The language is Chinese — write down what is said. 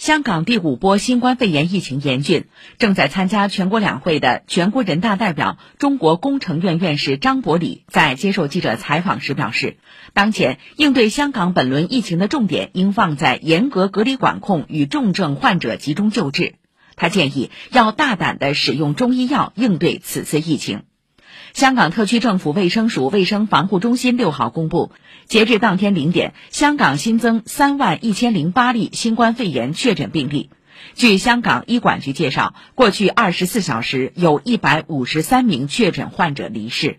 香港第五波新冠肺炎疫情严峻，正在参加全国两会的全国人大代表、中国工程院院士张伯礼在接受记者采访时表示，当前应对香港本轮疫情的重点应放在严格隔离管控与重症患者集中救治。他建议要大胆地使用中医药应对此次疫情。香港特区政府卫生署卫生防护中心六号公布，截至当天零点，香港新增三万一千零八例新冠肺炎确诊病例。据香港医管局介绍，过去二十四小时有一百五十三名确诊患者离世。